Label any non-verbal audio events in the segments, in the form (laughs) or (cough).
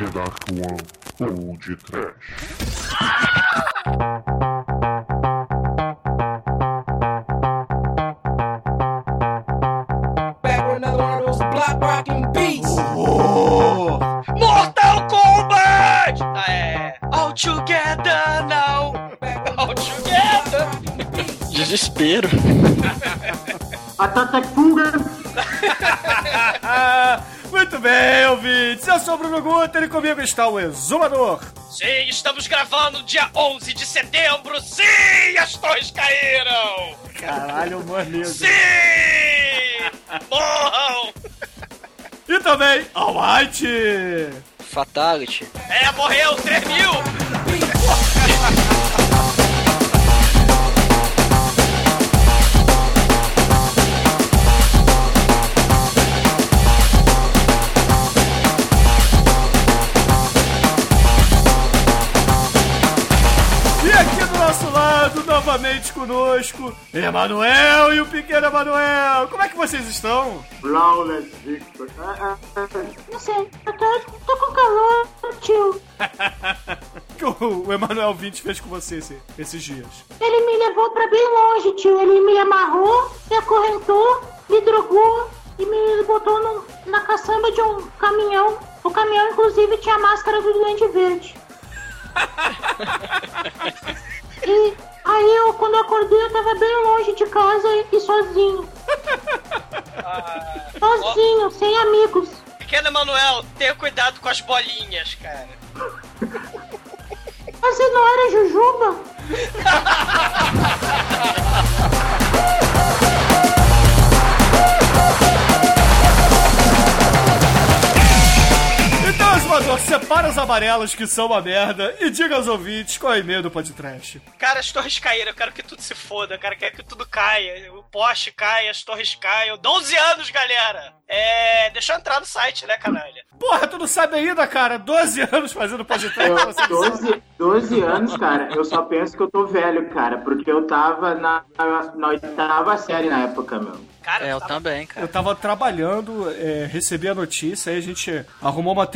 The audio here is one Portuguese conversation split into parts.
The Dark One ou de Trash. Back with another one of those block rocking beats. Mortal Kombat! All together now! All together! Desespero. (laughs) Fuga. Sou o Bruno Guter e comigo está o Exumador. Sim, estamos gravando dia 11 de setembro. Sim, as torres caíram! Caralho, maneiro. Sim! Morram! E também Almighty. Fatality. É, morreu, 3 mil! Novamente conosco, Emanuel e o pequeno Emanuel. Como é que vocês estão? Flawless Victor. Ah, ah, ah. Não sei, eu tô, tô com calor, tio. O (laughs) que o o Emanuel 20 fez com você esse- esses dias? Ele me levou pra bem longe, tio. Ele me amarrou, me acorrentou, me drogou e me botou no- na caçamba de um caminhão. O caminhão, inclusive, tinha a máscara do Duende Verde. (laughs) e aí, eu, quando eu acordei, eu tava bem longe de casa e, sozinho. Sozinho, sem amigos. Pequeno Emanuel, tenha cuidado com as bolinhas, cara. Você não era Jujuba? (laughs) Separa as amarelas que são uma merda e diga aos ouvintes qual é o e-mail do podcast. Cara, as torres caíram, eu quero que tudo se foda, cara, quero que tudo caia. O poste caia, as torres caiam. 12 anos, galera! É. Deixa eu entrar no site, né, canalha? Porra, tu não sabe ainda, cara? 12 anos fazendo podcast. Eu, você não sabe. 12, 12 anos, cara, eu só penso que eu tô velho, cara, porque eu tava na, na oitava série na época, meu. Cara, É, eu tá- também, Eu cara. tava trabalhando, é, recebi a notícia, aí a gente arrumou uma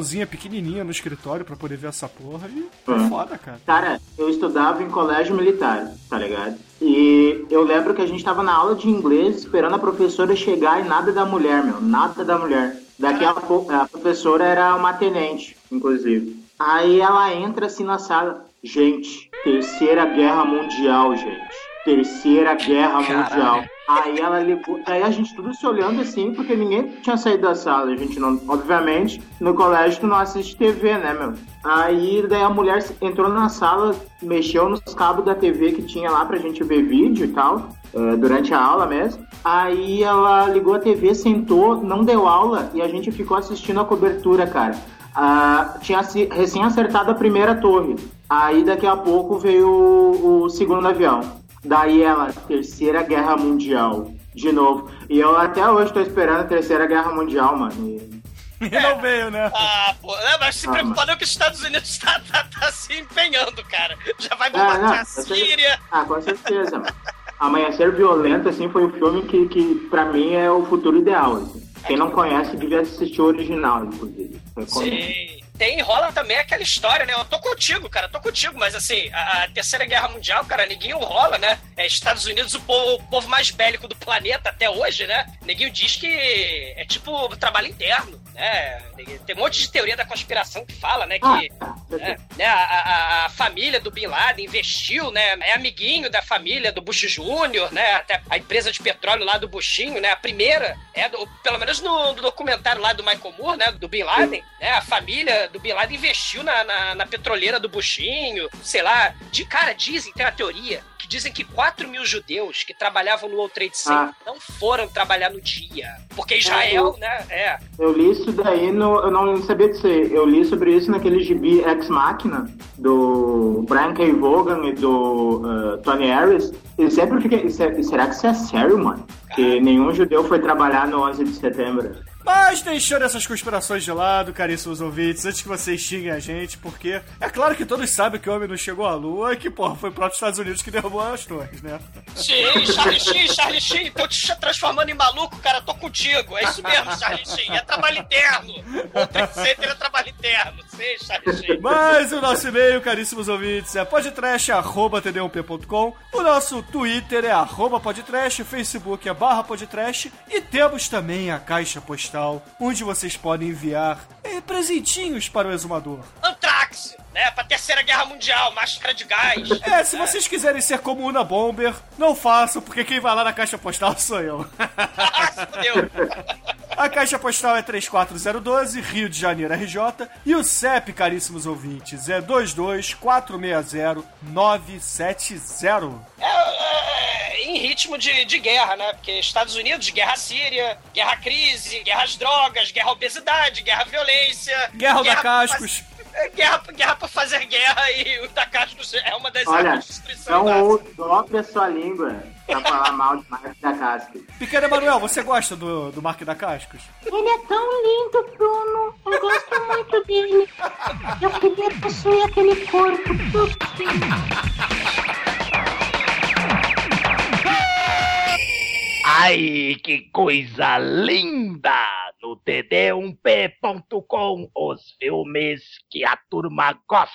televisãozinha pequenininha no escritório pra poder ver essa porra e foi Uhum. foda, cara. Cara, eu estudava em colégio militar, tá ligado? E eu lembro que a gente tava na aula de inglês esperando a professora chegar e nada da mulher, meu, nada da mulher. Daqui a pouco, a professora era uma tenente, inclusive. Aí ela entra assim na sala, gente, terceira guerra mundial, gente. Terceira guerra Caralho. mundial. Aí ela ligou, aí a gente tudo se olhando assim, porque ninguém tinha saído da sala. A gente não, obviamente, no colégio tu não assiste TV, né, meu? Aí daí a mulher entrou na sala, mexeu nos cabos da TV que tinha lá pra gente ver vídeo e tal, eh, durante a aula mesmo. Aí ela ligou a TV, sentou, não deu aula e a gente ficou assistindo a cobertura, cara. Ah, tinha recém acertado a primeira torre. Aí daqui a pouco veio o, o segundo avião. Daí ela, Terceira Guerra Mundial, de novo. E eu até hoje tô esperando a Terceira Guerra Mundial, mano. E- E não veio, né? (laughs) Ah, pô, né, mas se Ah, preocupa não que os Estados Unidos (laughs) tá, tá, tá se empenhando, cara. Já vai É, bombardear não, a com certeza. Síria. Ah, com certeza, mano. Amanhecer Violento, assim, foi o filme que, que pra mim é o futuro ideal, assim. Quem não conhece devia assistir o original, inclusive. Sim. Tem, rola também aquela história, né? Eu tô contigo, cara, tô contigo, mas assim, a, a Terceira Guerra Mundial, cara, neguinho rola, né? É, Estados Unidos, o povo, o povo mais bélico do planeta até hoje, né? Neguinho diz que é tipo trabalho interno, né? Tem, um monte de teoria da conspiração que fala, né? Que Ah, né, né, a, a- a família do Bin Laden investiu, né? É amiguinho da família do Bush Júnior, né? Até a empresa de petróleo lá do Bushinho, né? A primeira, é do- pelo menos no, no documentário lá do Michael Moore, né? Do Bin Laden, né? A família do Bin Laden investiu na, na, na petroleira do Bushinho, sei lá. De cara, dizem, tem uma teoria que dizem que 4 mil judeus que trabalhavam no World Trade Center não foram trabalhar no dia. Porque Israel, né? É. Eu li isso daí no. Eu não sabia disso. Eu li sobre isso naquele gibi Ex Machina, do Brian K. Vaughan e do uh, Tony Harris. E sempre fiquei. "Isso é- Será que isso é sério, mano? Que nenhum judeu foi trabalhar no 11 de setembro. Mas deixando essas conspirações de lado, caríssimos ouvintes, antes que vocês xinguem a gente, porque é claro que todos sabem que o homem não chegou à Lua e que, porra, foi o próprio Estados Unidos que derrubou as torres, né? Sim, Charlie Sheen, Charlie Sheen, tô te transformando em maluco, cara, tô contigo. É isso mesmo, Charlie Sheen, é trabalho interno. O Trade Center é trabalho eterno, sim, Charlie Sheen. Mas o nosso e-mail, caríssimos ouvintes, é podtrash.td1p.com. O nosso Twitter é arroba podtrash, Facebook é barra podtrash. E temos também a caixa postal, onde vocês podem enviar eh, presentinhos para o exumador. Antrax, né? Pra Terceira Guerra Mundial, máscara de gás. (laughs) É, se vocês quiserem ser como Una Bomber, não façam, porque quem vai lá na caixa postal sou eu. (laughs) Ah, se fudeu. (laughs) A caixa postal é 34012, Rio de Janeiro, RJ. E o CEP, caríssimos ouvintes, é 22460-970. É, é, em ritmo de, de guerra, né? Porque Estados Unidos, guerra síria, guerra crise, guerra às drogas, guerra à obesidade, guerra à violência. Guerra da pra Cascos. É, Guerra, guerra pra fazer guerra e o da Cascos é uma das Olha, armas de destruição não dobre a sua língua pra falar mal de Marcos da Casca. Pequeno Emanuel, você gosta do, do Mark da Cascos? Ele é tão lindo, Bruno. Eu gosto muito dele. Eu queria possuir aquele corpo. Ai, que coisa linda! No td1p.com, os filmes que a turma gosta.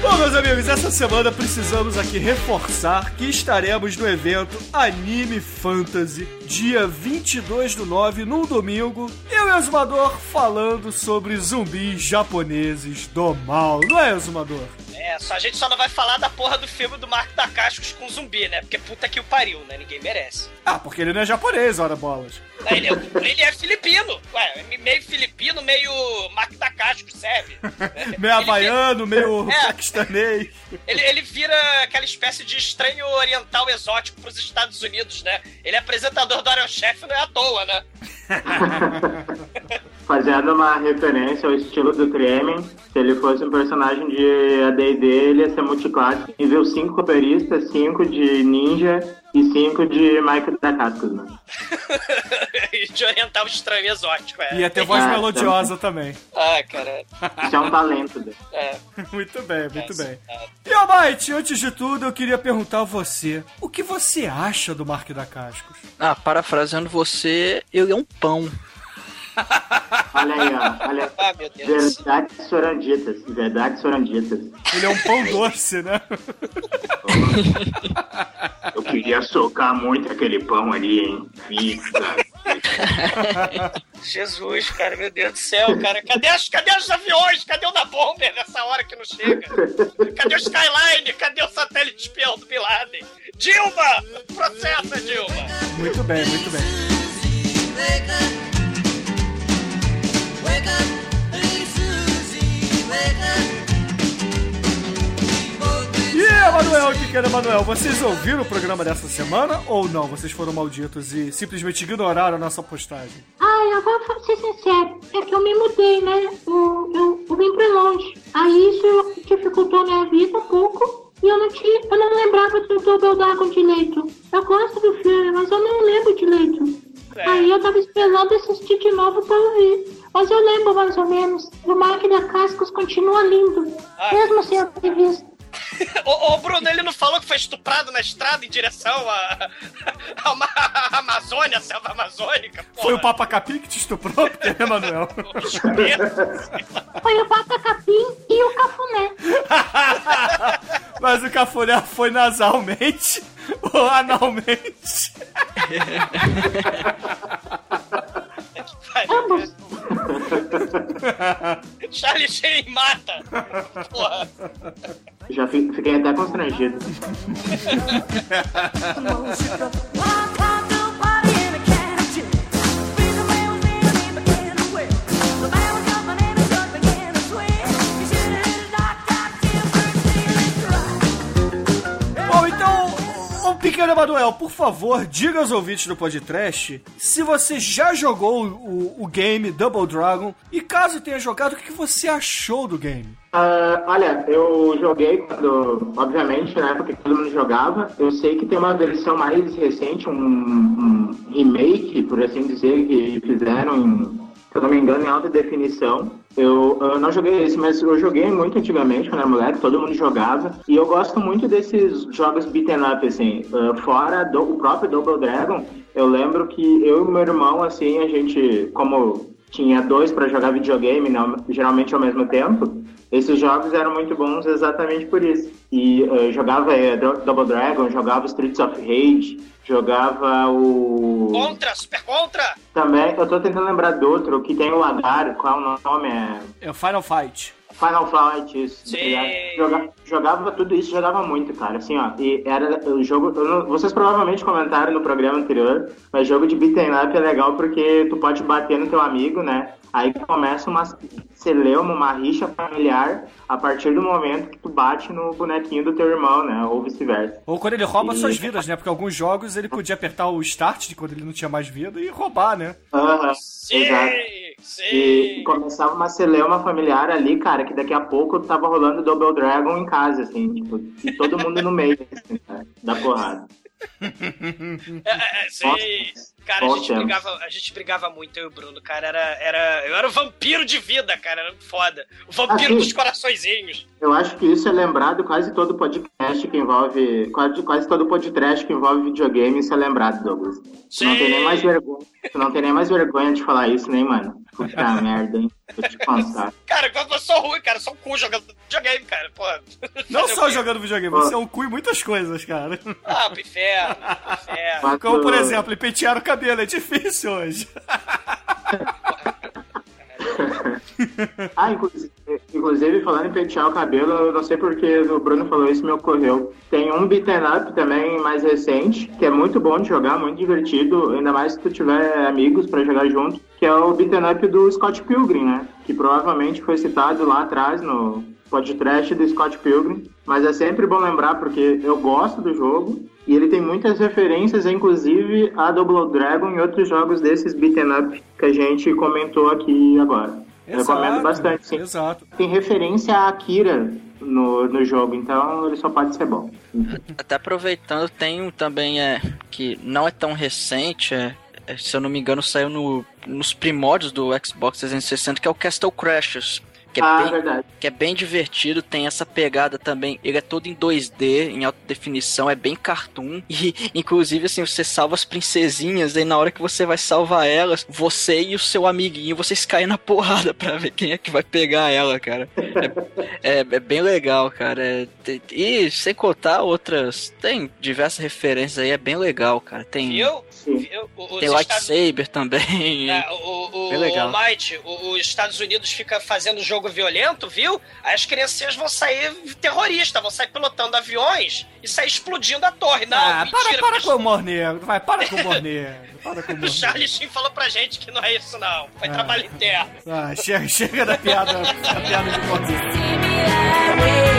Bom, meus amigos, essa semana precisamos aqui reforçar que estaremos no evento Anime Fantasy, dia 22 do 9, num domingo. Eu e o Exumador falando sobre zumbis japoneses do mal. Não é, Exumador? É, só, a gente só não vai falar da porra do filme do Marco da Cascos com zumbi, né? Porque puta que o pariu, né? Ninguém merece. Ah, porque ele não é japonês, ora bolas. Ele é, ele é filipino. Ué, meio filipino, meio Marco da Cascos, serve. (laughs) Meio havaiano, meio (laughs) É. paquistanês. Ele, ele vira aquela espécie de estranho oriental exótico pros Estados Unidos, né? Ele é apresentador do Iron Chef, não é à toa, né? (laughs) Fazendo uma referência ao estilo do Kremen, se ele fosse um personagem de AD&D, ele ia ser multiclasse. Nível 5 cooperista, 5 de ninja e 5 de Mike da Cascos, né? (laughs) de oriental estranho exótico, é. Ia ter voz Ah, melodiosa também. Ah, cara. Isso é um talento dele. É. Muito (laughs) bem, muito bem. é. E, Almighty, antes de tudo, eu queria perguntar a você, o que você acha do Mark da Cascos? Ah, parafraseando você, eu é um pão. Olha aí, ó. Olha. Ah, meu Deus. Verdades soranditas. Verdades soranditas. Ele é um pão doce, né? Eu queria socar muito aquele pão ali, hein? Fica. Jesus, cara, meu Deus do céu, cara. Cadê, as, cadê os aviões? Cadê o da Bomber nessa hora que não chega? Cadê o Skyline? Cadê o satélite espião do Bin Laden? Dilma! Processa, Dilma! Muito bem, muito bem. E, Emanuel, pequeno Emanuel, vocês ouviram o programa dessa semana ou não? Vocês foram malditos e simplesmente ignoraram a nossa postagem? Ai, eu vou ser sincero. É que eu me mudei, né? Eu, eu, eu vim pra longe. Aí isso dificultou minha vida um pouco. E eu não tinha, eu não lembrava do Double Dragon direito. Eu gosto do filme, mas eu não lembro direito. Aí eu tava esperando assistir de novo pra ouvir. Mas eu lembro mais ou menos. O da Cascos continua lindo. Mesmo sem eu ter visto. Ô, ô, Bruno, ele não falou que foi estuprado na estrada em direção à, à, Ma- à Amazônia, à selva amazônica? Porra. Foi o Papa Capim que te estuprou, (laughs) pequeno Emanuel? Foi o Papa Capim e o Cafuné. (laughs) Mas o cafuné foi nasalmente ou analmente? (laughs) Ambos. Charlie Sheen mata! Porra! Já fi- fiquei até constrangido. (laughs) pequeno Emanuel, por favor, diga aos ouvintes do podcast se você já jogou o, o game Double Dragon e caso tenha jogado, o que você achou do game? Ah, olha, eu joguei quando, obviamente, na época que todo mundo jogava. Eu sei que tem uma versão mais recente, um, um remake, por assim dizer, que fizeram em, se eu não me engano, em alta definição. Eu, eu não joguei esse, mas eu joguei muito antigamente, quando era moleque, todo mundo jogava. E eu gosto muito desses jogos beaten up, assim. Uh, fora do, o próprio Double Dragon, eu lembro que eu e meu irmão, assim, a gente, como tinha dois para jogar videogame, né, geralmente ao mesmo tempo, esses jogos eram muito bons exatamente por isso. E uh, jogava uh, Double Dragon, jogava Streets of Rage, jogava o. Contra, super contra! Também, eu tô tentando lembrar do outro, que tem o Lagar, qual é o nome? É... É o Final Fight. Final Fight, isso. Sim. Joga, jogava tudo isso, jogava muito, cara. Assim, ó. E era o jogo. Não, vocês provavelmente comentaram no programa anterior, mas jogo de beat'em up é legal porque tu pode bater no teu amigo, né? Aí começa uma celeuma, uma rixa familiar a partir do momento que tu bate no bonequinho do teu irmão, né? Ou vice-versa. Ou quando ele rouba E- suas vidas, né? Porque alguns jogos ele podia apertar o start de quando ele não tinha mais vida e roubar, né? Aham, Sim, exato. Sim. E começava uma celeuma familiar ali, cara, que daqui a pouco tava rolando Double Dragon em casa, assim, tipo, e todo mundo no meio, assim, cara, da porrada. (laughs) É, é, sim. Nossa, Cara, a gente, brigava, a gente brigava muito, eu e o Bruno, cara. Era, era, eu era o vampiro de vida, cara. Era foda. O vampiro Ah, sim. dos coraçõezinhos. Eu acho que isso é lembrado quase todo podcast que envolve. Quase, quase todo podcast que envolve videogame, isso é lembrado, Douglas. Tu não Sim. tem nem mais vergonha. Tu não tem nem mais vergonha de falar isso, nem, mano. Puta (laughs) merda, hein? Vou te contar. Cara, eu sou ruim, cara. Eu sou um cu jogando videogame, cara. Pô. Não (laughs) só quê? jogando videogame, você é um cu em muitas coisas, cara. Ah, pro inferno. pro inferno. Como, por exemplo, pentear o cabelo. É difícil hoje. (laughs) Ah, inclusive, inclusive, falando em pentear o cabelo, eu não sei porque o Bruno falou isso, me ocorreu. Tem um beaten up também mais recente, que é muito bom de jogar, muito divertido, ainda mais se tu tiver amigos pra jogar junto, que é o beaten up do Scott Pilgrim, né? Que provavelmente foi citado lá atrás no podcast do Scott Pilgrim. Mas é sempre bom lembrar porque eu gosto do jogo e ele tem muitas referências, inclusive a Double Dragon e outros jogos desses beaten up que a gente comentou aqui agora. Eu Recomendo bastante, sim. Exato. Tem referência a Akira no, no jogo, então ele só pode ser bom. Até aproveitando, tem um também é que não é tão recente, é, é, se eu não me engano, saiu no, nos primórdios do Xbox 360, que é o Castle Crashers. Que é, ah, bem, verdade. que é bem divertido, tem essa pegada também. Ele é todo em 2D, em alta definição, é bem cartoon. (laughs) E, inclusive, assim, você salva as princesinhas, aí na hora que você vai salvar elas, você e o seu amiguinho, vocês caem na porrada (laughs) pra ver quem é que vai pegar ela, cara. É, é, é bem legal, cara. É, e sem contar outras. Tem diversas referências aí, é bem legal, cara. Tem, Viu? Sim. O- tem Estados- lightsaber também. É, o, o, Bem legal. o Might, os Estados Unidos fica fazendo jogo violento, viu? Aí as criancinhas vão sair terroristas, vão sair pilotando aviões e sair explodindo a torre. Não, ah, mentira. para, para porque com o humor negro. Vai, para com o humor negro. Para com o (laughs) Charlie. Sheen falou pra gente que não é isso, não. Foi Ah. trabalho interno. Ah, chega, chega da piada, da piada de (laughs)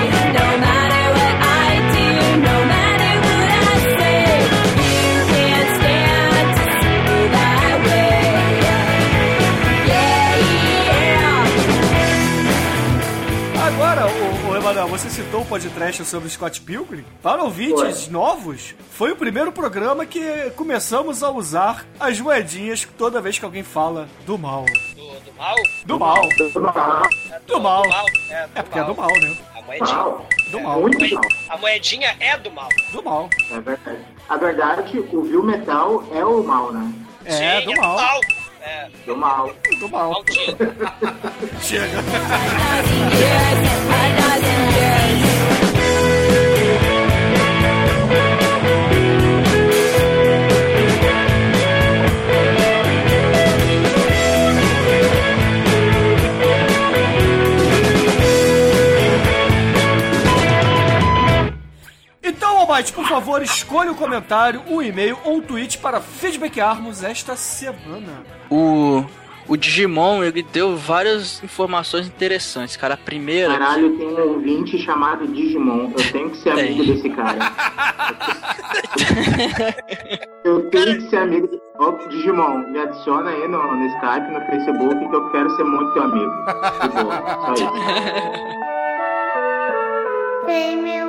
Emanuel, você citou o podcast sobre Scott Pilgrim. Para ouvintes novos, foi o primeiro programa que começamos a usar as moedinhas toda vez que alguém fala do mal. Do, do mal? Do mal. É, Do mal. É, do É porque é mal. do mal, né? A moedinha. Mal. Do mal. Muito mal. A moedinha é do mal. Do mal. É verdade. A verdade, o Viu Metal é o mal, né? É, Sim, do mal. É, Do mal. Do mal. maldito. Chega. Por favor, escolha o comentário, o e-mail ou o tweet para feedbackarmos esta semana. O, o Digimon, ele deu várias informações interessantes, cara. A primeira. Caralho, tem um ouvinte chamado Digimon. Eu tenho que ser Tem. amigo desse cara. Eu tenho que ser amigo. de- Ô, Digimon, me adiciona aí no, no Skype, no Facebook, que eu quero ser muito teu amigo. De boa, só isso. Vem meu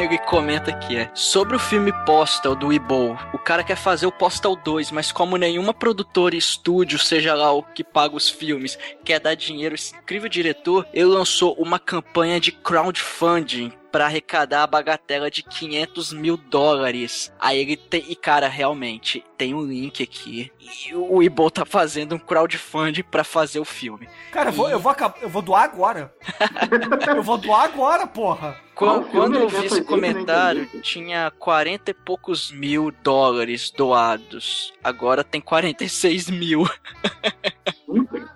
ele comenta aqui, é. Sobre o filme Postal do Weebo, o cara quer fazer o Postal 2, mas como nenhuma produtora e estúdio, seja lá o que paga os filmes, quer dar dinheiro esse incrível diretor, ele lançou uma campanha de crowdfunding para arrecadar a bagatela de 500 mil dólares. Aí ele tem. E cara, realmente, tem um link aqui. E o Weebo tá fazendo um crowdfunding para fazer o filme. Cara, eu vou, eu vou, acab- eu vou doar agora. (laughs) eu vou doar agora, porra. Quando, quando eu vi esse não comentário, tinha 40 e poucos mil dólares doados. Agora tem 46 mil.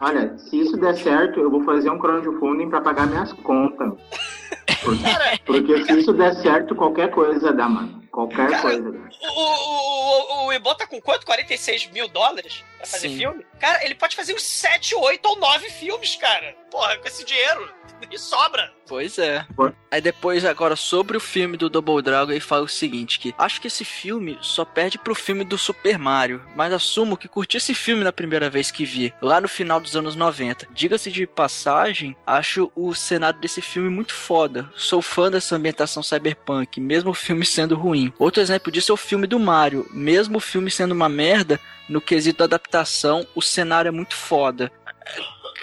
Olha, se isso der certo, eu vou fazer um crowdfunding pra pagar minhas contas. (laughs) Porque, porque se isso der certo, qualquer coisa dá, mano. Qualquer Cara, coisa. O, o, o, o Ebon tá com quanto? 46 mil dólares pra fazer Sim. filme? Cara, ele pode fazer uns 7, 8 ou 9 filmes, cara. Porra, com esse dinheiro. (laughs) E sobra. Pois é. Aí depois, agora, sobre o filme do Double Dragon, ele fala o seguinte, que acho que esse filme só perde pro filme do Super Mario, mas assumo que curti esse filme na primeira vez que vi, lá no final dos anos 90. Diga-se de passagem, acho o cenário desse filme muito foda. Sou fã dessa ambientação cyberpunk, mesmo o filme sendo ruim. Outro exemplo disso é o filme do Mario. Mesmo o filme sendo uma merda, no quesito adaptação, o cenário é muito foda.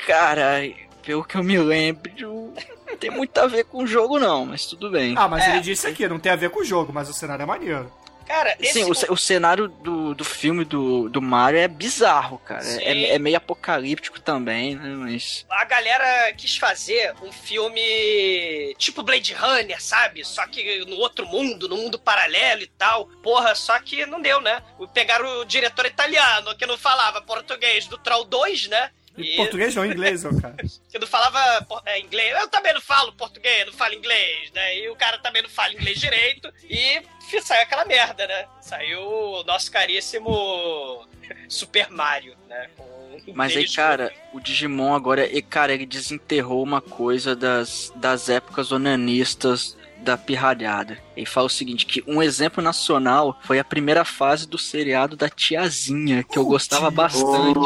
Cara, pelo que eu me lembro, não tem muito a ver com o jogo não, mas tudo bem. Ah, mas É. ele disse aqui, não tem a ver com o jogo, mas o cenário é maneiro. Cara, esse. Sim, o, o cenário do, do filme do, do Mario é bizarro, cara. É, é meio apocalíptico também, né? Mas. A galera quis fazer um filme tipo Blade Runner, sabe? Só que no outro mundo, no mundo paralelo e tal. Porra, só que não deu, né? Pegaram o diretor italiano que não falava português do Troll 2, né? Em português não, em inglês, ô cara. (laughs) que não falava é, inglês. Eu também não falo português, não falo inglês, né? E o cara também não fala inglês direito. E saiu aquela merda, né? Saiu o nosso caríssimo Super Mario, né? Com Mas aí, cara, o Digimon agora, e, cara, ele desenterrou uma coisa das, das épocas onanistas da pirralhada. Ele fala o seguinte, que um exemplo nacional foi a primeira fase do seriado da Tiazinha, que eu gostava bastante.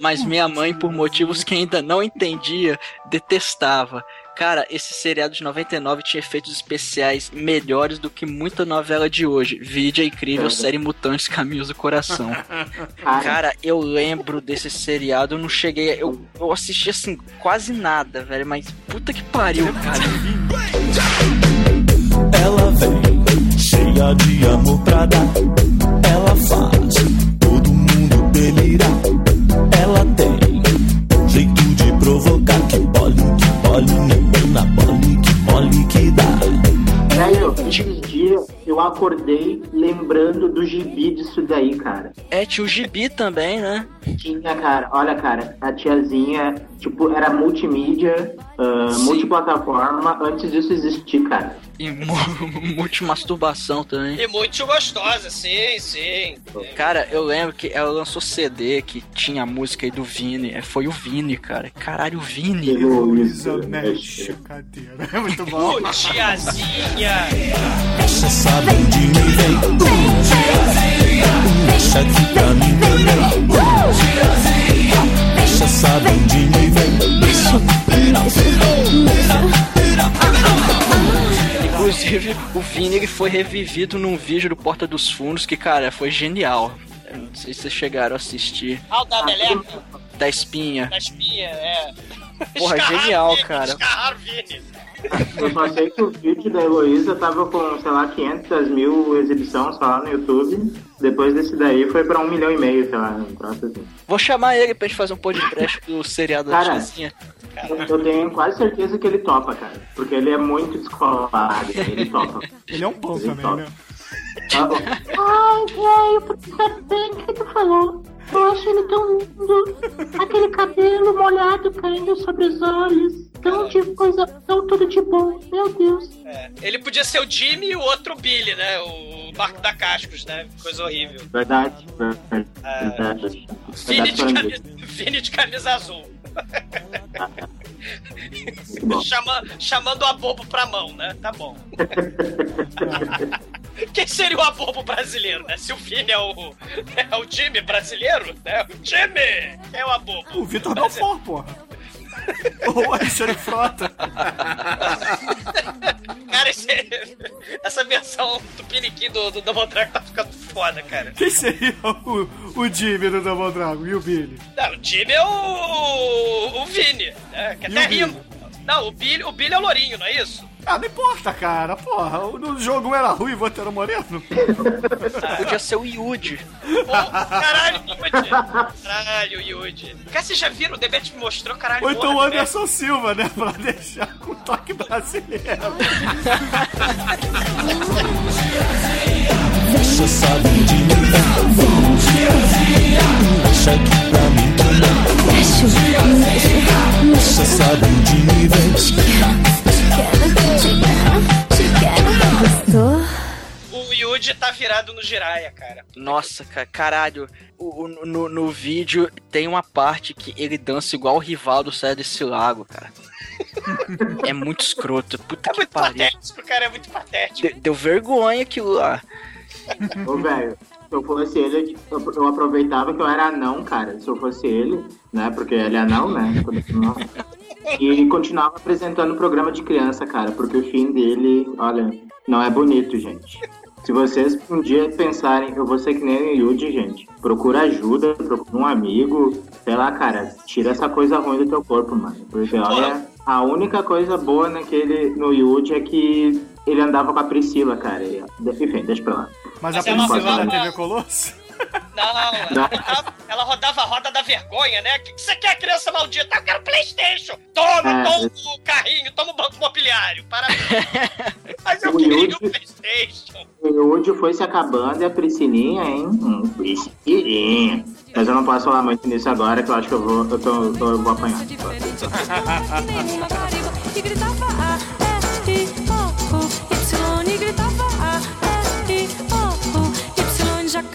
Mas minha mãe, por motivos que ainda não entendia, detestava. Cara, esse seriado de 99 tinha efeitos especiais melhores do que muita novela de hoje. Vídeo a incrível É. série Mutantes Caminhos do Coração. (laughs) Cara, eu lembro desse seriado, eu não cheguei. Eu, eu assisti assim, quase nada, velho, mas puta que pariu, cara. (laughs) Ela vem cheia de amor pra dar. Ela faz todo mundo delirar. Ela tem um jeito de provocar. Que bole, que bole, menina, bole, que bole que dá. velho, dias eu acordei lembrando do gibi disso daí, cara. É, tinha o Gibi também, né? Tinha, cara, olha, cara, a tiazinha, tipo, era multimídia, Sim. multiplataforma, antes disso existir, cara. E mu- multimasturbação também. E muito gostosa, sim, sim. Cara, eu lembro que ela lançou CD que tinha a música aí do Vini. É, Foi o Vini, cara. Caralho, o Vini. Luísa mexe cadeira. É muito bom. Ô, tiazinha! Deixa essa bundinha e vem. Uh, Deixa aqui pra mim também. Uh, Deixa essa bundinha e vem. Inclusive, o Vini ele foi revivido num vídeo do Porta dos Fundos que, cara, foi genial. Eu não sei se vocês chegaram a assistir. Ah, o da meleca, Da espinha. da espinha, é. Porra, genial, cara. Eu só sei que o vídeo da Heloísa tava com, sei lá, 500 mil exibições lá no YouTube. Depois desse daí foi pra um milhão e meio, sei lá, um troço assim. Vou chamar ele pra gente fazer um podcast do seriado da Cara, Tiazinha. Eu tenho quase certeza que ele topa, cara. Porque ele é muito descolado, ele topa. Ele é um pão Ele também, topa. né? Ai, velho, porque sabe bem o que tu falou? Eu acho ele tão lindo. Aquele cabelo molhado caindo sobre os olhos. Tão de coisa, tão tudo de bom. Meu Deus. É, ele podia ser o Jimmy e o outro Billy, né? O Marco da Cascos, né? Coisa horrível. Verdade, verdade. É. verdade. Vini de, Verdade, camisa, Vini de camisa azul. (laughs) (laughs) Chama, chamando o abobo pra mão, né? Tá bom. (laughs) Quem seria o abobo brasileiro, né? Se o Vini é o, é o time brasileiro, né? O time é o abobo. O Vitor Belfort, porra. (laughs) Ou Alexandre Frota. Cara, esse- essa versão do Piniquim do, do Double Dragon tá ficando foda, cara. Quem seria o, o Jimmy do Double Dragon e o Billy? Não, o time é o. o Vini, né? Que até rima. Não, o Billy, o Billy é o Lourinho, não é isso? Ah, não importa, cara. Porra, no jogo um era ruim e o outro era moreno. Podia ser o. Pô, caralho, Yuji. Caralho, Yuji. Cara, vocês já viram? O Debate me mostrou, caralho. Ou então o Anderson Silva, né? Pra deixar com toque brasileiro. Você sabe de mim Deixa aqui pra mim Você sabe de mim O Yuji tá virado no Jiraya, cara. Nossa, cara, caralho. O, o- no, no vídeo tem uma parte que ele dança igual o rival do Sai desse lago, cara. (laughs) é muito escroto. Puta É que muito pariu. patético, cara, é muito patético. De- deu vergonha aquilo lá. Ô, velho, se eu fosse ele, eu, eu aproveitava que eu era anão, cara. Se eu fosse ele, né? Porque ele é anão, né? (laughs) E continuava apresentando o programa de criança, cara. Porque o fim dele, olha, não é bonito, gente. Se vocês um dia pensarem, eu vou ser que nem o Yuji, gente. Procura ajuda, procura um amigo. Sei lá, cara, tira essa coisa ruim do teu corpo, mano. Porque, olha, a única coisa boa naquele, no Yuji é que ele andava com a Priscila, cara. E, enfim, deixa pra lá. Mas, Mas a ela Priscila da TV Colosso? Não, ela rodava, ela rodava a roda da vergonha, né? O que, que você quer, criança maldita? Eu quero Playstation! Toma, É. toma o carrinho, toma o banco imobiliário. Parabéns. (laughs) Mas eu O queria o Playstation. O Yuji foi se acabando e a Priscilinha, hein? Hum, Priscilinha. Mas eu não posso falar muito nisso agora, que eu acho que eu vou, eu tô, eu tô- eu vou apanhar. e gritava A, E, I, O, U, Y e gritava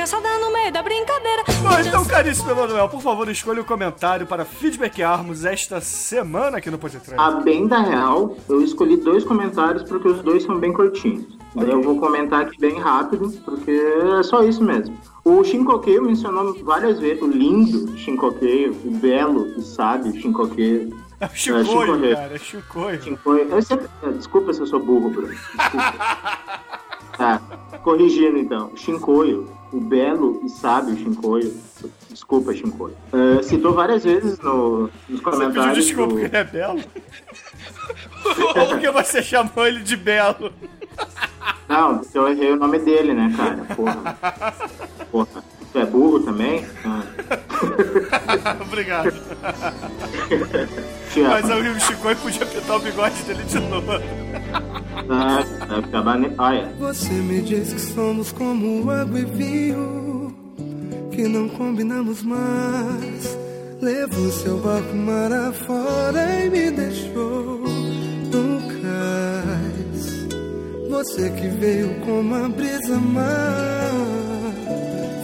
Cansada no meio da brincadeira. Bom, então, caríssimo Emanuel, por favor, escolha o comentário para feedbackarmos esta semana aqui no Podcast. A bem da real, eu escolhi dois comentários porque os dois são bem curtinhos. Daí eu vou comentar aqui bem rápido, porque é só isso mesmo. O Shinkokeio mencionou várias vezes o lindo Shinkokeio, o belo e sábio Shinkokeio. É o Shinkoio. cara, é. Shinkoio. Eu sempre- é, Desculpa se eu sou burro, Bruno. Desculpa. (laughs) Tá, corrigindo então. Shinkoio, o belo e sábio Shinkoio. Desculpa, Shinkoio. É, citou várias vezes no, nos Você comentários. desculpa do- porque ele é belo? (laughs) Ou porque você chamou ele de belo? Não, porque eu errei o nome dele, né, cara? Porra. (laughs) Porra. Tu é burro também? Ah, (laughs) Obrigado. Mas aí o Chicoio podia pintar o bigode dele de novo. Ah, bane... Olha, Você me diz que somos como água e vinho, que não combinamos mais. Levou seu barco mar afora e me deixou no cais. Você que veio como a brisa mar,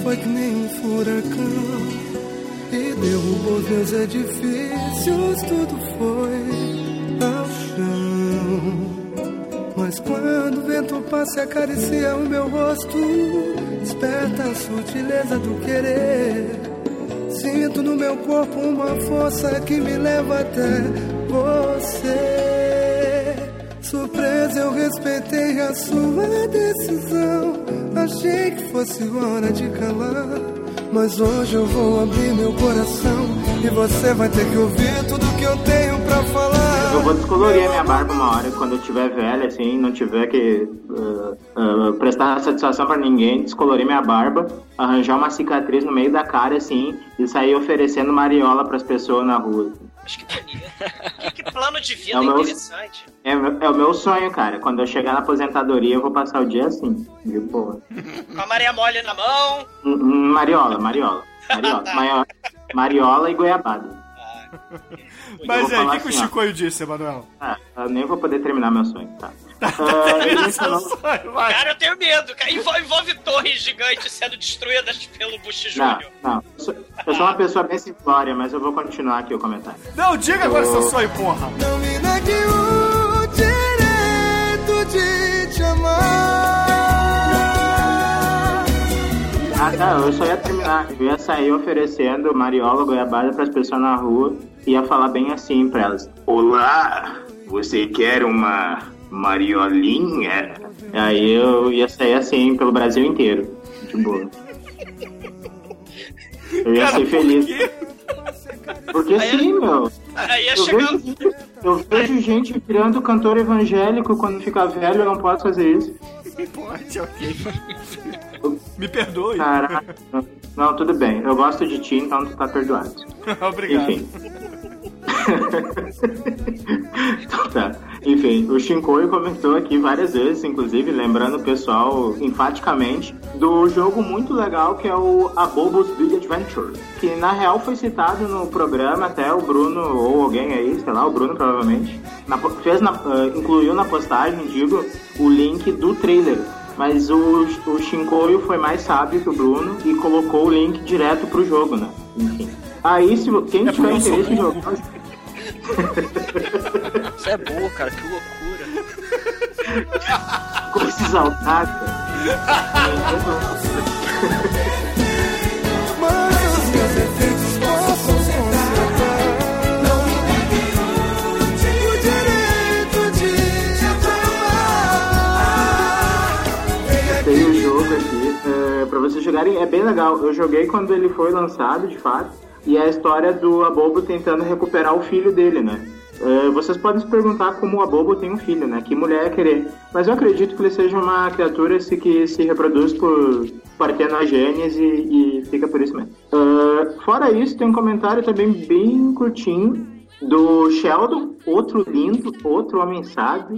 foi que nem um furacão e derrubou meus edifícios. Tudo foi ao chão. Mas quando o vento passa e acaricia o meu rosto, desperta a sutileza do querer. Sinto no meu corpo uma força que me leva até você. Surpresa, eu respeitei a sua decisão. Achei que fosse hora de calar. Mas hoje eu vou abrir meu coração E você vai ter que ouvir tudo que eu tenho pra falar. Eu vou descolorir a minha barba uma hora quando eu tiver velha, assim, não tiver que uh, uh, prestar satisfação pra ninguém, descolorir minha barba, arranjar uma cicatriz no meio da cara, assim, e sair oferecendo mariola pras pessoas na rua. Acho que bonito. que, que plano de vida É o meu- interessante. É, é o meu sonho, cara. Quando eu chegar na aposentadoria, eu vou passar o dia assim, de boa. Com a Maria Mole na mão. Hum, hum, Mariola, mariola. Mariola, (laughs) mariola e goiabada. Mas vou aí, o que, que o assim. Chicoio disse, Emanuel? Ah, eu nem vou poder terminar meu sonho, tá? Ah, (laughs) Cara, eu tenho medo. cara. Envol- Envolve torres gigantes sendo destruídas pelo Bush Não, Júnior. não. Eu sou, eu sou uma pessoa bem simplória, mas eu vou continuar aqui o comentário. Não, diga agora Eu- seu sonho, porra. Não me negue o direito de te amar. Ah, tá, eu só ia terminar. Eu ia sair oferecendo mariola, goiabada pras pessoas na rua e ia falar bem assim pra elas. Olá, você quer uma mariolinha? Aí eu ia sair assim pelo Brasil inteiro. De boa. Eu ia Cara, ser por feliz. quê? Porque sim, meu. Aí ia Eu chegar. vejo, eu vejo gente virando cantor evangélico quando fica velho, eu não posso fazer isso. Pode, ok. (laughs) Me perdoe. Caraca. Não, tudo bem. Eu gosto de ti, então tu tá perdoado. (laughs) Obrigado. Enfim. (laughs) então tá. Enfim, o Shinkoi comentou aqui várias vezes, inclusive, lembrando o pessoal enfaticamente do jogo muito legal que é o Abobo's Big Adventure. Que na real foi citado no programa, até o Bruno, ou alguém aí, sei lá, o Bruno provavelmente, na fez na, ah, incluiu na postagem, digo, o link do trailer. Mas o, o Shinkoio foi mais sábio que o Bruno e colocou o link direto pro jogo, né? Enfim. Aí, se quem É tiver interesse em jogar. Isso é boa, cara, que loucura. Coisa exaltada. Mas os meus defeitos possam. Tem o jogo aqui é, pra vocês jogarem. É bem legal. Eu joguei quando ele foi lançado, de fato. E é a história do Abobo tentando recuperar o filho dele, né? É, vocês podem se perguntar como o Abobo tem um filho, né? Que mulher é querer. Mas eu acredito que ele seja uma criatura que se reproduz por partenogênese e, e fica por isso mesmo. É, fora isso, tem um comentário também bem curtinho do Sheldon, outro lindo, outro homem sábio.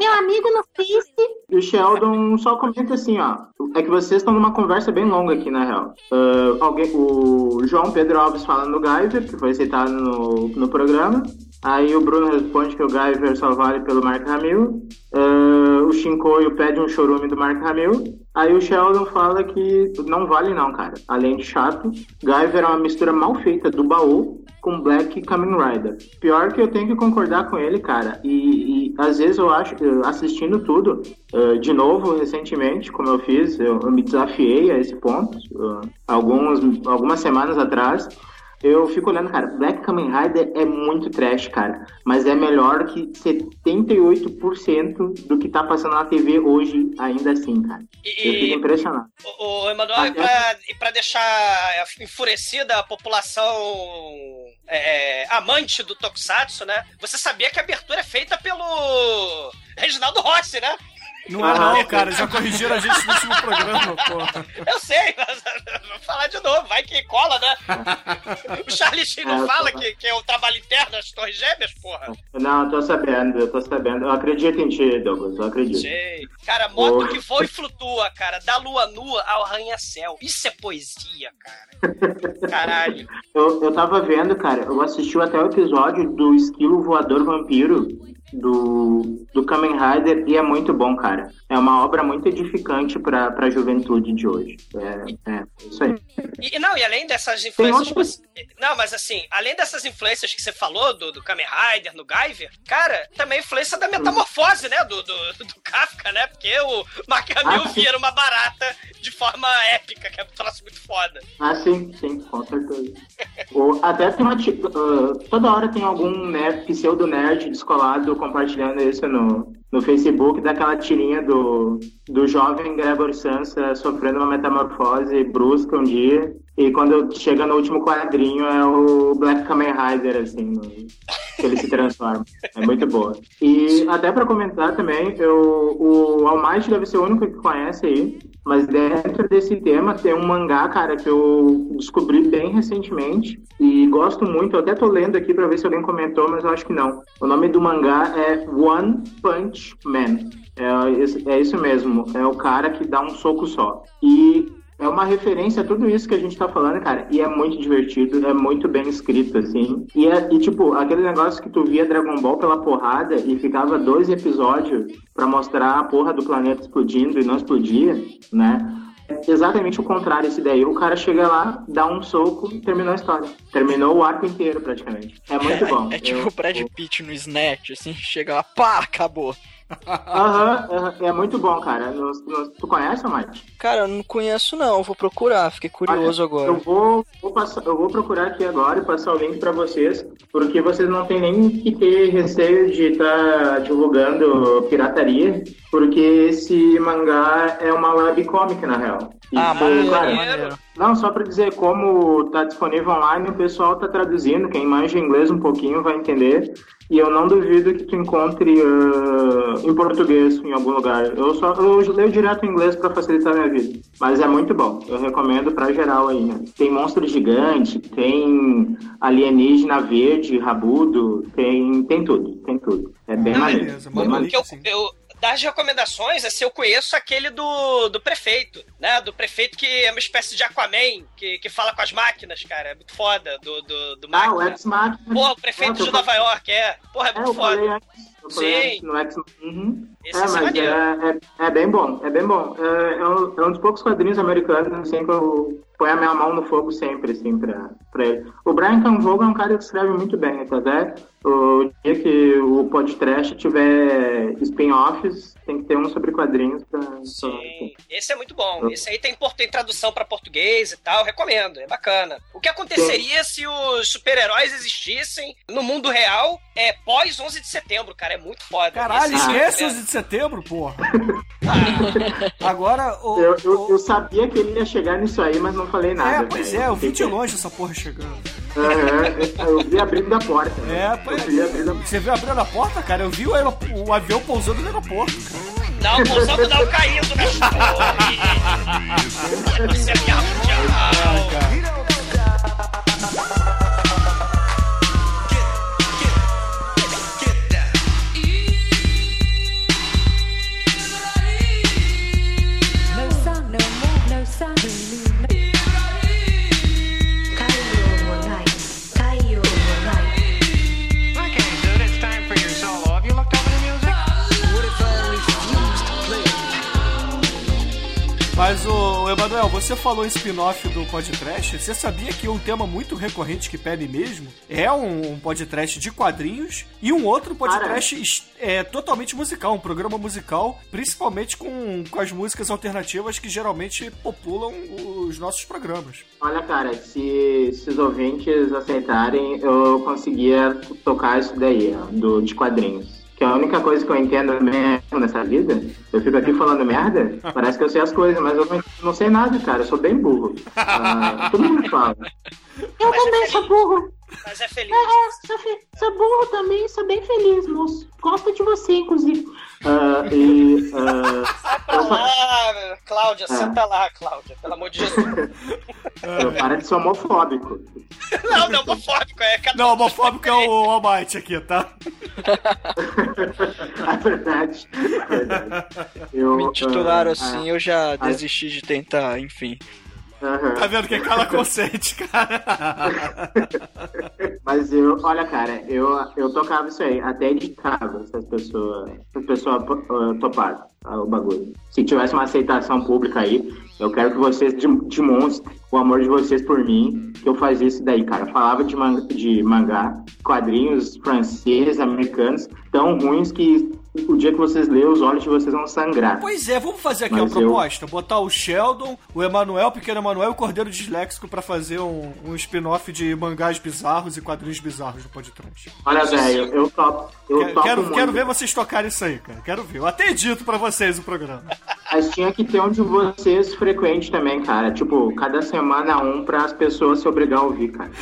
Meu amigo no Face. E o Sheldon só comenta assim, ó. É que vocês estão numa conversa bem longa aqui, na real. Ah, alguém, o João Pedro Alves fala no Guyver, que foi citado no, no programa. Aí o Bruno responde que o Guyver só vale pelo Mark Hamill. Ah, o Shinkoio pede um chorume do Mark Hamill. Aí o Sheldon fala que não vale não, cara. Além de chato, Guyver é uma mistura mal feita do baú com Black Kamen Rider. Pior que eu tenho que concordar com ele, cara. E, e às vezes eu acho, assistindo tudo, eh, de novo, recentemente, como eu fiz, eu, eu me desafiei a esse ponto, eh, alguns, algumas semanas atrás. Eu fico olhando, cara, Black Kamen Rider é muito trash, cara. Mas é melhor que 78% do que tá passando na TV hoje, ainda assim, cara. Eu fico impressionado. O, o Emanuel, e pra, e pra deixar enfurecida a população é, amante do Tokusatsu, né? Você sabia que a abertura é feita pelo Reginaldo Rossi, né? Não é não, cara. Já corrigiram a gente no último programa, porra. Eu sei, mas (laughs) vou falar de novo, vai que cola, né? O Charlie Sheen não É, fala porra. que, que é o trabalho interno das Torres Gêmeas, porra? Não, eu tô sabendo, eu tô sabendo. Eu acredito em ti, Douglas, eu acredito. Sei. Cara, moto que voa e flutua, cara. Da lua nua ao arranha-céu. Isso é poesia, cara. (laughs) Caralho. Eu, eu tava vendo, cara, eu assisti até o episódio do Esquilo Voador Vampiro do, do Kamen Rider e é muito bom, cara. É uma obra muito edificante pra, pra juventude de hoje. É, é isso aí. E, não, e além dessas influências. Não, mas assim, além dessas influências que você falou, do, do Kamen Rider, no Guyver, cara, também a influência da metamorfose, né? Do, do, do Kafka, né? Porque o Mark Hamill Ah, vira uma barata de forma épica, que é um troço muito foda. Ah, sim, sim, com certeza. O- até tem uma. ah, toda hora tem algum nerd, pseudo-nerd descolado compartilhando isso no, know no Facebook, daquela tirinha do, do jovem Gregor Sansa sofrendo uma metamorfose brusca um dia. E quando chega no último quadrinho é o Black Kamen Rider, assim, que ele se transforma. É muito boa. E até pra comentar também, eu, o Almighty deve ser o único que conhece aí. Mas dentro desse tema tem um mangá, cara, que eu descobri bem recentemente e gosto muito. Eu até tô lendo aqui pra ver se alguém comentou, mas eu acho que não. O nome do mangá é One Punch Man. É, é isso mesmo. É o cara que dá um soco só. E é uma referência a tudo isso que a gente tá falando, cara. E é muito divertido, é muito bem escrito, assim. E, é, e tipo, aquele negócio que tu via Dragon Ball pela porrada e ficava dois episódios pra mostrar a porra do planeta explodindo e não explodia, né? É Exatamente o contrário esse daí. O cara chega lá, dá um soco e terminou a história. Terminou o arco inteiro, praticamente. É muito (laughs) bom. É tipo Eu- o Brad Pitt no Snatch, assim, chega lá, pá, acabou. Aham, aham, é muito bom, cara. Tu conhece, Mike? Cara, eu não conheço não, vou procurar, fiquei curioso agora. Eu vou, vou passar, eu vou procurar aqui agora e passar o link pra vocês, porque vocês não tem nem que ter receio de estar divulgando pirataria, porque esse mangá é uma webcomic, na real. Ah, maneiro, cara, maneiro. Não, só pra dizer, como tá disponível online, o pessoal tá traduzindo, quem manja inglês um pouquinho vai entender, e eu não duvido que tu encontre ah, em português em algum lugar. Eu só eu leio direto em inglês pra facilitar a minha vida. Mas é muito bom. Eu recomendo pra geral aí, né? Tem monstro gigante, tem alienígena verde, rabudo, tem, tem tudo, tem tudo. É bem maneiro. Bem maneiro. Que eu, eu- das recomendações, é se eu conheço aquele do, do prefeito, né? Do prefeito que é uma espécie de Aquaman, que, que fala com as máquinas, cara. É muito foda. Do, do, do Ah, o máquina. Ex-Machina. Porra, o prefeito Ah, de Nova York, é. Porra, é É, muito falei foda. falei Sim. antes no X. Uhum. Esse é, é mas é, é, é bem bom, é bem bom. É, é um, é um dos poucos quadrinhos americanos assim, que eu ponho a minha mão no fogo sempre, assim, pra, pra ele. O Brian Canvogo é um cara que escreve muito bem, até o dia que o podcast tiver spin-offs, tem que ter um sobre quadrinhos pra... Sim, esse é muito bom. Esse aí tem, tem tradução pra português e tal, recomendo, é bacana. O que aconteceria se os super-heróis existissem no mundo real é pós 11 de setembro, cara? É muito foda. Caralho, Esse- esquece 11 de setembro, porra. Agora, o. Eu, eu, eu sabia que ele ia chegar nisso aí, mas não falei nada. É, pois velho. é, eu vi de longe essa porra chegando. Aham, eu vi abrindo a porta. É, pois Eu vi abrindo a Você viu abrindo a porta, cara? Eu vi o, aerop- o avião pousando no aeroporto, cara. Não, pousando não, caindo torres. (laughs) Isso é minha No Mas, o Emanuel, você falou em spin-off do podcast. Você sabia que um tema muito recorrente que pede mesmo é um, um podcast de quadrinhos e um outro podcast é, totalmente musical, um programa musical, principalmente com, com as músicas alternativas que geralmente populam os nossos programas. Olha, cara, se, se os ouvintes aceitarem, eu conseguia tocar isso daí, do, de quadrinhos. Que a única coisa que eu entendo mesmo nessa vida, eu fico aqui falando merda, parece que eu sei as coisas, mas eu não, não sei nada, cara, eu sou bem burro. Ah, todo mundo fala. Eu também sou burro. Mas é feliz. É, é, sou, fe- sou burro também, sou bem feliz, moço. Gosto de você, inclusive. Ah, e. ah, Senta lá, Cláudia, Ah. senta lá, Cláudia, pelo amor de Jesus. eu para de ser homofóbico. (laughs) Não, não, homofóbico, é cada Não, homofóbico é o Almighty aqui, tá? (laughs) É verdade. é verdade. (laughs) Eu, Me titularam ah, assim, eu já desisti de tentar, enfim. Aham. Tá vendo que é cala consente, cara. (laughs) Mas eu, olha, cara, eu, eu tocava isso aí, até editava se as pessoas, se as pessoas uh, topassem ah, o bagulho. Se tivesse uma aceitação pública aí, eu quero que vocês dem- demonstrem o amor de vocês por mim, que eu fazia isso daí, cara. Falava de, man de mangá, quadrinhos franceses, americanos, tão ruins que o dia que vocês lerem, os olhos de vocês vão sangrar. Pois é, vamos fazer aqui Mas uma eu- proposta. Botar o Sheldon, o Emanuel, o pequeno Emanuel e o Cordeiro Disléxico pra fazer um, um spin-off de mangás bizarros e quadrinhos bizarros do podcast. Olha, velho, eu topo. Eu Quero, topo quero, muito. quero ver vocês tocarem isso aí, cara. Quero ver. Eu até edito pra vocês o programa. Mas tinha que ter um de vocês frequente também, cara. Tipo, cada semana um para as pessoas se obrigar a ouvir, cara. (laughs)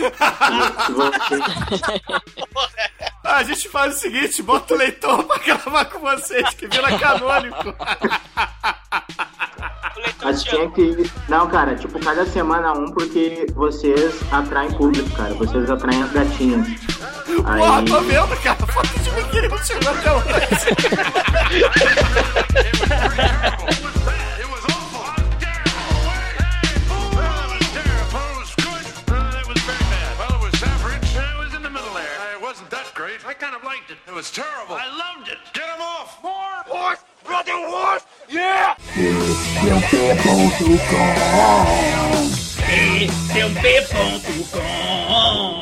Ah, a gente faz o seguinte, bota o leitor pra gravar com vocês, que vira canônico. Mas tinha que. Não, cara, tipo, cada semana um, porque vocês atraem público, cara. Vocês atraem as gatinhas. Porra, Aí. tô vendo, cara. Foto de biquíni não chegou até hoje. (laughs) was terrible. I loved it. Get him off. More horse, brother horse. Yeah. Bom,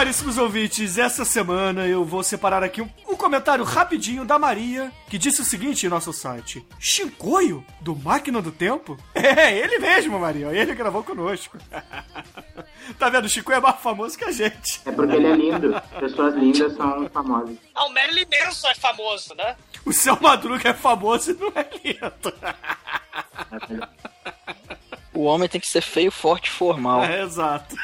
caríssimos ouvintes, essa semana eu vou separar aqui um, um comentário rapidinho da Maria, que disse o seguinte em nosso site: Shinkoio, do Máquina do Tempo? (laughs) É, ele mesmo, Maria, ele gravou conosco. (laughs) tá vendo? O Shinkoio é mais famoso que a gente. É porque ele é lindo. Pessoas lindas são famosas. Ah, o Marilyn Manson é famoso, né? O seu Madruga é famoso e não é lindo. O homem tem que ser feio, forte e formal. É, (laughs) exato.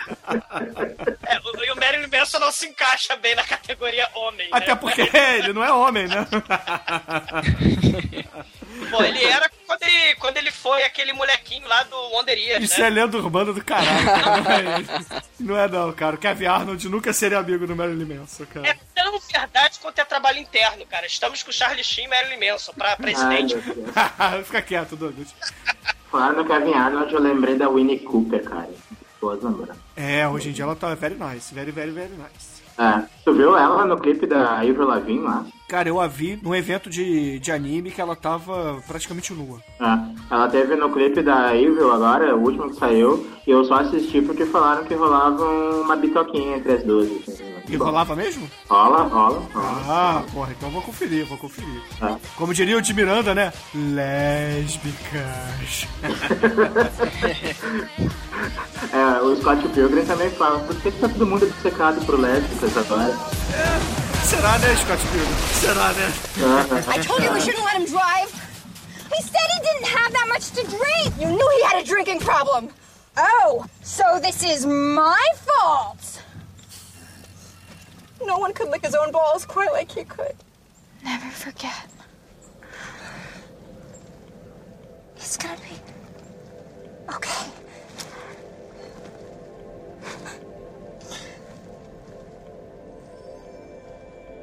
É, o- e o Marilyn Manson não se encaixa bem na categoria homem, Até né? porque ele não é homem, né? (laughs) Pô, ele era quando ele, quando ele foi aquele molequinho lá do Wonder Years, Isso né? é lenda urbana do caralho. cara. Não é, não é cara. O Kevin Arnold nunca seria amigo do Marilyn Manson, cara. É tão verdade quanto é trabalho interno, cara. Estamos com Charlie Sheen e Marilyn Manson pra presidente. Meu (laughs) Fica quieto, Douglas. Falando no Kevin Arnold, eu lembrei da Winnie Cooper, cara. Boas lembranças. É, hoje em dia ela tá very nice. Very, very, very nice. É, tu viu ela no clipe da Avril Lavigne lá? Cara, eu a vi num evento de, de anime que ela tava praticamente nua. É, ela teve no clipe da Avril agora, o último que saiu, e eu só assisti porque falaram que rolava uma bitoquinha entre as duas. E rolava mesmo? Rola, rola, rola. Ah, porra, então eu vou conferir, vou conferir. É. Como diria o de Miranda, né? Lésbicas. (laughs) É, o Scott Pilgrim também fala, por que tá todo mundo obcecado por lésbicas agora? Será, né, Scott Pilgrim? Será, né? I told you we shouldn't let him drive. He said he didn't have that much to drink. You knew he had a drinking problem. Oh, so this is my fault. No one could lick his own balls quite like he could. Never forget. It's gonna be okay.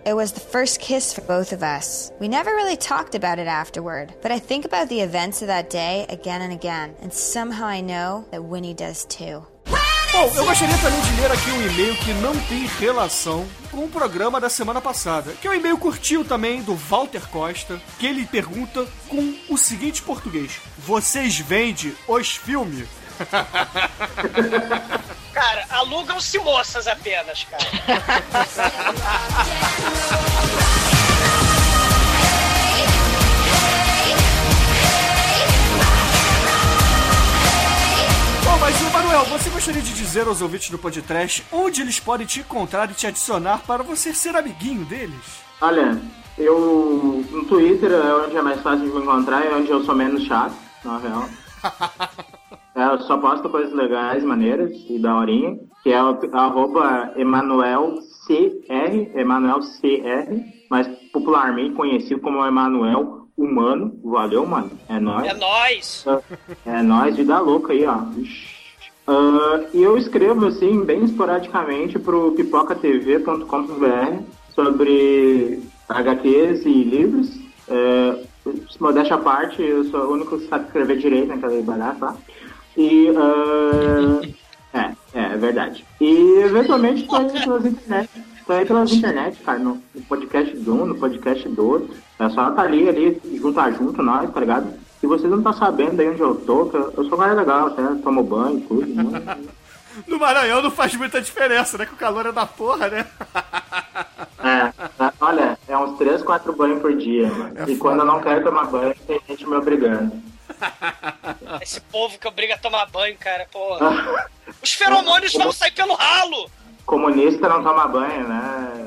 It was the first kiss for both of us. We never really talked about it afterward, but I think about the events of that day again and again, and somehow I know that Winnie does too. Bom, eu gostaria também de ler aqui um e-mail que não tem relação com o programa da semana passada, que é um e-mail curtinho também do Walter Costa, que ele pergunta com o seguinte português: Vocês vendem os filmes? (laughs) Cara, alugam-se moças apenas, cara. Bom, mas o Manuel, você gostaria de dizer aos ouvintes do podcast onde eles podem te encontrar e te adicionar para você ser amiguinho deles? Olha, eu no Twitter é onde é mais fácil de me encontrar, é onde eu sou menos chato, na real. (laughs) É, eu só posto coisas legais, maneiras e daorinha, que é o arroba EmanuelCR, EmanuelCR, mas popularmente conhecido como Emanuel Humano. Valeu, mano. É nóis. É nóis. É nóis, vida louca aí, ó. Ah, e eu escrevo, assim, bem esporadicamente pro pipocatv.com.br sobre HQs e livros. É, modéstia à parte, eu sou o único que sabe escrever direito naquela barato lá. E, ah, é, é, é verdade. E, eventualmente, tô aí nas internet. Tô aí pelas internet, cara, no, no podcast de um, no podcast do outro. É só tá ali, ali, junto a junto, nós, tá ligado? E vocês não tá sabendo aí onde eu tô, eu, eu sou um cara legal, até tomo banho e tudo. né? (laughs) No Maranhão não faz muita diferença, né? Que o calor é da porra, né? É, é, olha, é uns 3, 4 banhos por dia, mano. e quando eu não quero tomar banho, tem gente me obrigando. Esse povo que obriga a tomar banho, cara, porra. (laughs) Os feromônios vão sair pelo ralo. Comunista não toma banho, né?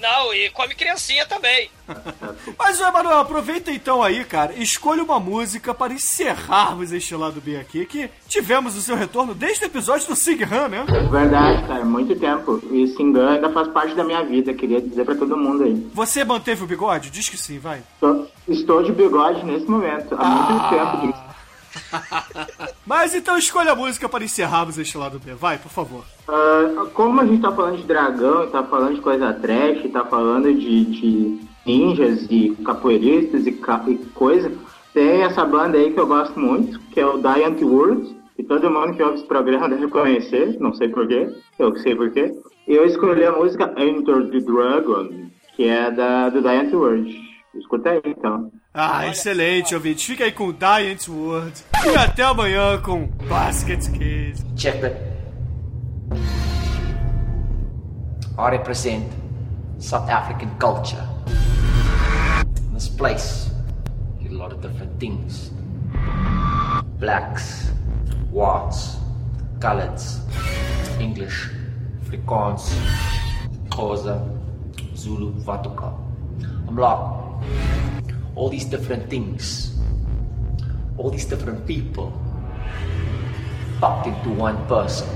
Não, e come criancinha também. (laughs) Mas, ô, Emanuel, aproveita então aí, cara, escolha uma música para encerrarmos este lado B aqui, que tivemos o seu retorno desde o episódio do Sig Han, né? Verdade, cara, muito tempo. E Singan ainda faz parte da minha vida, queria dizer pra todo mundo aí. Você manteve o bigode? Diz que sim, vai. Estou de bigode nesse momento, há muito tempo. de- (laughs) Mas então escolha a música para encerrarmos este lado B. Vai, por favor. Ah, como a gente tá falando de dragão, tá falando de coisa trash, tá falando de, de ninjas e capoeiristas e, ca- e coisa, tem essa banda aí que eu gosto muito, que é o Giant World, que todo mundo que ouve esse programa deve conhecer, não sei porquê, eu sei porquê. E eu escolhi a música Enter the Dragon, que é da, do Giant World. Escuta aí, então. Ah, excelente, ouvinte. Fica aí com Giant World. E até amanhã com Basket Case. Check that. I represent South African culture. In this place, you get a lot of different things. Blacks, whites, coloreds, English, Afrikaans, Xhosa, Zulu, al. I'm like, all these different things, all these different people, packed into one person.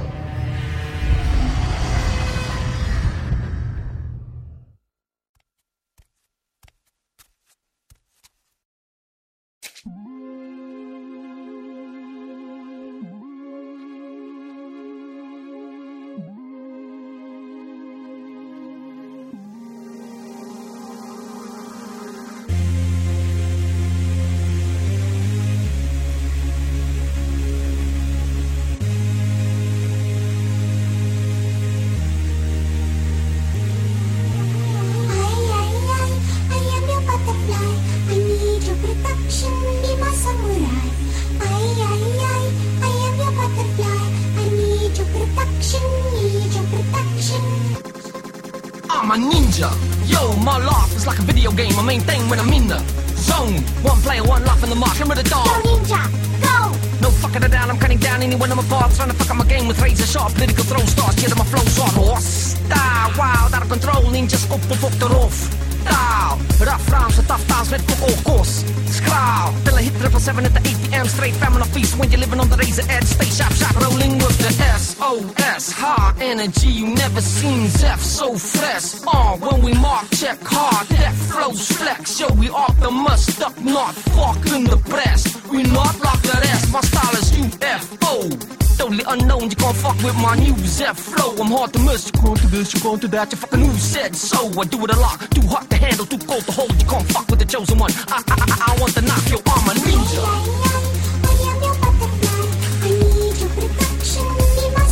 ninjas op de rof. taal. Rafraams en taftaans met kokos. Schraal, tellen triple seven at the 8 p.m. Straight famine of feast when you're living on the razor edge. Stay sharp, sharp, rolling with the S-O-S. High energy, you never seen Zeph so fresh. Uh, when we mark, check hard, that flows flex. Yo, we off the must up, not fucking the press. We not like the rest, my style is UFO. Totally unknown, you can't fuck with my new Zeph flow. I'm hard to miss, you can't do this, you can't do that. You fucking who said so? I do it a lot, too hot to handle, too cold to hold. You can't fuck with the chosen one. I, I, I, I want to knock your arm a ninja. Ninja is a boost, ooh. But don't fuck with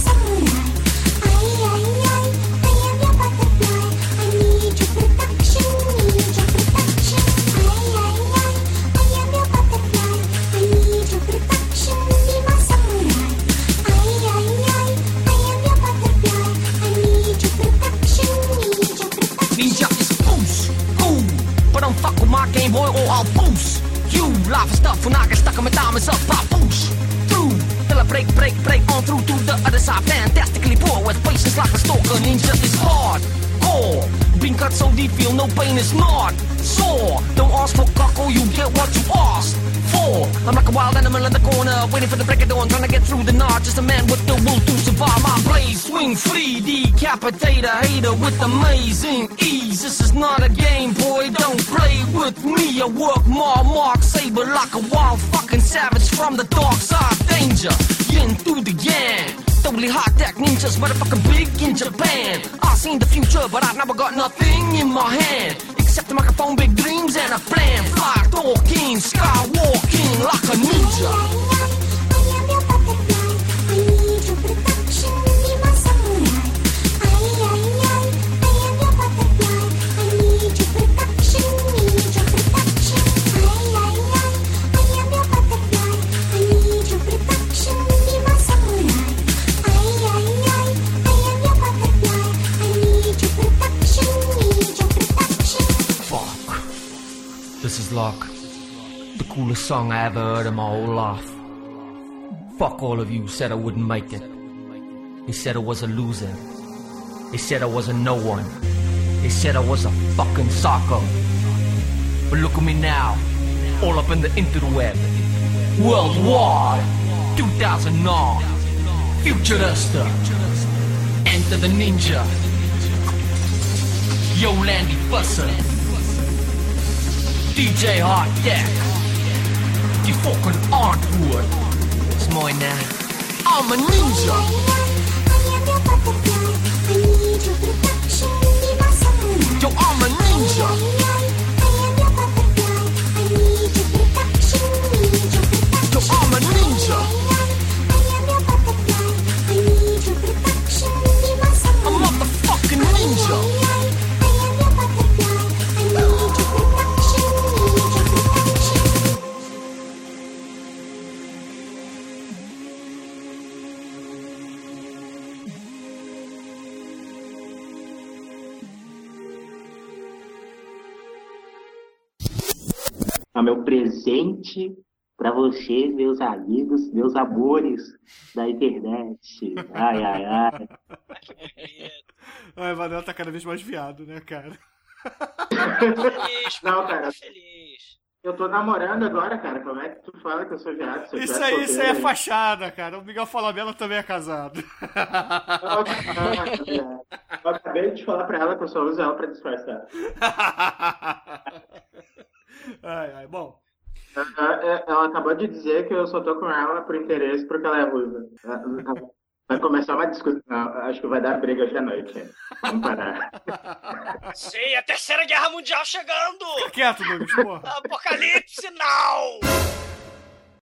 my samurai. I have your butterfly. I need your protection, be your father's son, I need protection. He's just close. But I'm fucking my Game Boy or I'll boost. Life and stuff when I get stuck on my diamonds up, I push through. Till I break, break, break on through to the other side. Fantastically poor with patience like a stalker. Ninja is hard, core. Been cut so deep, feel no pain is not sore. Don't ask for cockle, you get what you asked for. I'm like a wild animal in the corner, waiting for the break of dawn, trying to get through the night. Just a man with the will to survive. My blaze swing free, decapitate a hater with amazing ease. This is not a game, I work more, mark saber like a wild fucking savage from the dark side. Danger, yin through the yang. Totally hot tech ninjas, motherfucking big in Japan. I seen the future, but I never got nothing in my hand. Except a microphone, big dreams, and a plan. Fly talking, skywalking like a ninja. Is like the coolest song I ever heard in my whole life. Fuck all of you said I wouldn't make it. They said I was a loser. They said I was a no one. They said I was a fucking psycho. But look at me now, all up in the interweb. Worldwide, 2009. Futurista. Enter the ninja. Yo, Landy Fusser. DJ Hot Deck. Die fucking antwoord. Is mooi, né? I'm a ninja. É o meu presente para vocês, meus amigos, meus amores da internet. Ai, ai, ai. O Emanuel tá cada vez mais viado, né, cara? Não, cara. Feliz. Eu tô namorando agora, cara. Como é que tu fala que eu sou viado? Eu Isso aí, isso aí é fachada, cara. O Miguel Falabella também é casado. Eu acabei de falar pra ela que eu só uso ela pra disfarçar. (laughs) ai, ai, bom. Ela, é, ela acabou de dizer que eu só tô com ela por interesse porque ela é ruiva. Vai começar uma discussão. Acho que vai dar briga hoje à noite. Vamos parar. (laughs) Sim, a terceira guerra mundial chegando! Quieto, Douglas, porra. Apocalipse now!